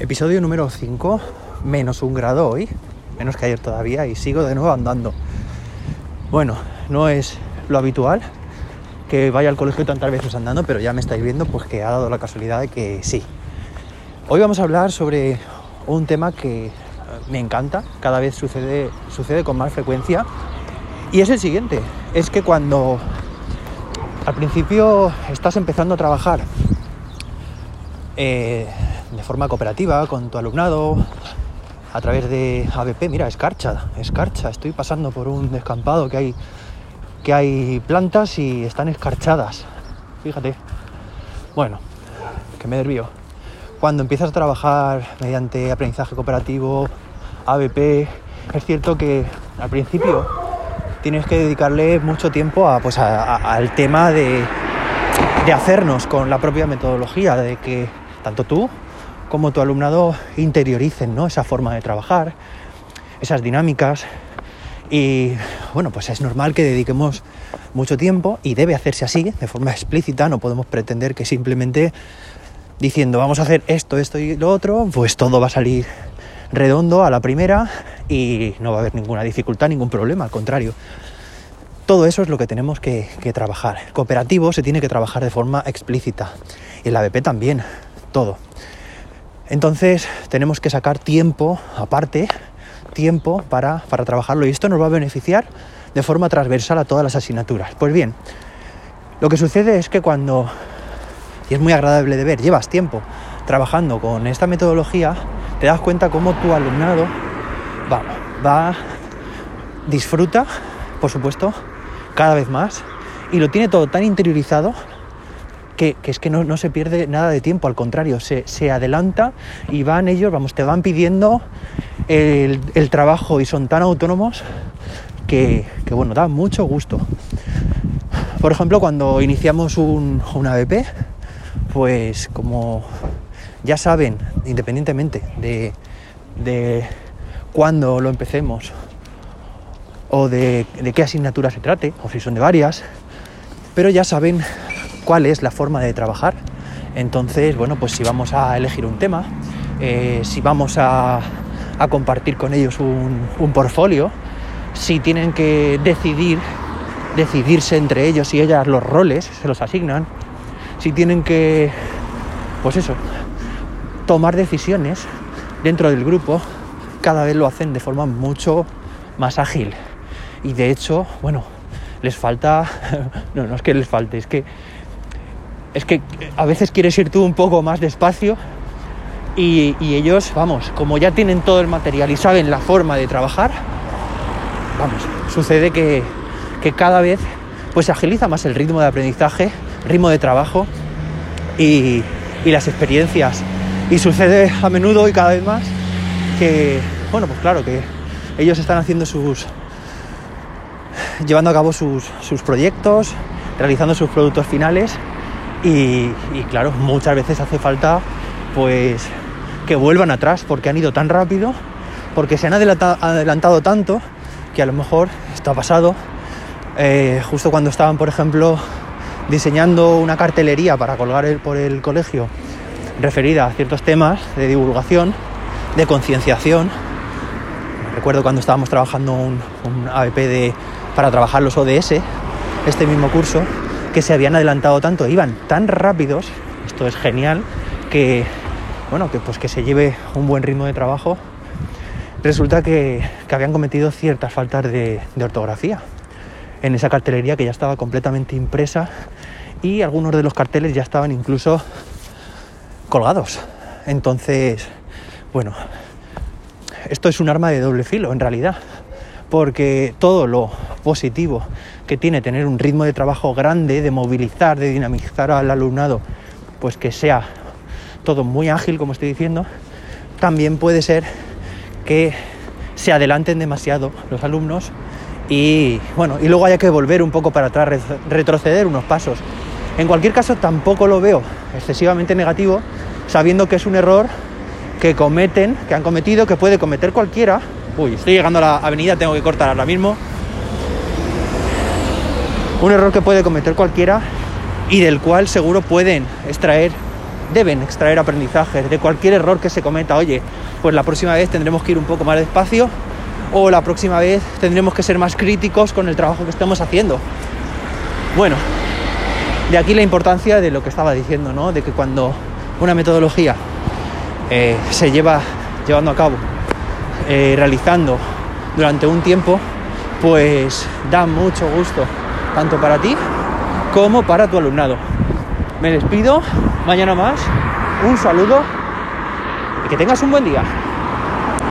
Episodio número 5, menos un grado hoy, menos que ayer todavía, y sigo de nuevo andando. Bueno, no es lo habitual que vaya al colegio tantas veces andando, pero ya me estáis viendo pues que ha dado la casualidad de que sí. Hoy vamos a hablar sobre un tema que me encanta, cada vez sucede, sucede con más frecuencia, y es el siguiente, es que cuando al principio estás empezando a trabajar eh, de forma cooperativa con tu alumnado, a través de ABP, mira, escarcha, escarcha, estoy pasando por un descampado que hay, que hay plantas y están escarchadas, fíjate. Bueno, que me desvío. Cuando empiezas a trabajar mediante aprendizaje cooperativo, ABP, es cierto que al principio tienes que dedicarle mucho tiempo a, pues al tema de, de hacernos con la propia metodología, de que tanto tú como tu alumnado interioricen esa forma de trabajar, esas dinámicas. Y bueno, pues es normal que dediquemos mucho tiempo y debe hacerse así, de forma explícita, no podemos pretender que simplemente diciendo vamos a hacer esto, esto y lo otro, pues todo va a salir redondo a la primera y no va a haber ninguna dificultad, ningún problema, al contrario. Todo eso es lo que tenemos que, que trabajar. El cooperativo se tiene que trabajar de forma explícita y el ABP también, todo. Entonces tenemos que sacar tiempo aparte, tiempo para, para trabajarlo y esto nos va a beneficiar de forma transversal a todas las asignaturas. Pues bien, lo que sucede es que cuando, y es muy agradable de ver, llevas tiempo trabajando con esta metodología, te das cuenta cómo tu alumnado va, va, disfruta, por supuesto, cada vez más y lo tiene todo tan interiorizado que, es que no, se pierde nada de tiempo, al contrario, se, adelanta y van ellos, vamos, te van pidiendo el, trabajo y son tan autónomos que, bueno, da mucho gusto. Por ejemplo, cuando iniciamos un, un ABP, pues como ya saben, independientemente de, de cuándo lo empecemos o de, de, qué asignatura se trate, o si son de varias, pero ya saben cuál es la forma de trabajar. Entonces, bueno, pues si vamos a elegir un tema, eh, si vamos a, compartir con ellos un, un, portfolio, si tienen que decidir, decidirse entre ellos y ellas los roles, se los asignan, si tienen que, pues eso, tomar decisiones dentro del grupo, cada vez lo hacen de forma mucho más ágil. Y de hecho, bueno, les falta, no, no es que les falte, es que es que a veces quieres ir tú un poco más despacio y, ellos, vamos, como ya tienen todo el material y saben la forma de trabajar, vamos, sucede que, cada vez pues se agiliza más el ritmo de aprendizaje, ritmo de trabajo y, y las experiencias. Y sucede a menudo y cada vez más que, bueno, pues claro, que ellos están haciendo sus, llevando a cabo sus, sus proyectos, realizando sus productos finales y, claro, muchas veces hace falta pues que vuelvan atrás porque han ido tan rápido, porque se han adelantado, tanto que a lo mejor esto ha pasado eh, justo cuando estaban, por ejemplo, diseñando una cartelería para colgar por el colegio referida a ciertos temas de divulgación, de concienciación. Recuerdo cuando estábamos trabajando un, un ABP para trabajar los ODS, este mismo curso, que se habían adelantado tanto, iban tan rápidos, esto es genial, que bueno, que pues que se lleve un buen ritmo de trabajo, resulta que, habían cometido ciertas faltas de, ortografía en esa cartelería que ya estaba completamente impresa y algunos de los carteles ya estaban incluso colgados. Entonces, bueno, esto es un arma de doble filo en realidad, porque todo lo positivo que tiene tener un ritmo de trabajo grande, de movilizar, de dinamizar al alumnado, pues que sea todo muy ágil, como estoy diciendo, también puede ser que se adelanten demasiado los alumnos y bueno, y luego haya que volver un poco para atrás, retroceder unos pasos. En cualquier caso, tampoco lo veo excesivamente negativo, sabiendo que es un error que cometen, que han cometido, que puede cometer cualquiera. Uy, estoy llegando a la avenida, tengo que cortar ahora mismo un error que puede cometer cualquiera y del cual seguro pueden extraer deben extraer aprendizajes de cualquier error que se cometa. Oye, pues la próxima vez tendremos que ir un poco más despacio o la próxima vez tendremos que ser más críticos con el trabajo que estamos haciendo. Bueno, de aquí la importancia de lo que estaba diciendo, ¿no? De que cuando una metodología eh, se lleva llevando a cabo, eh, realizando durante un tiempo, pues da mucho gusto, tanto para ti como para tu alumnado. Me despido, mañana más, un saludo y que tengas un buen día.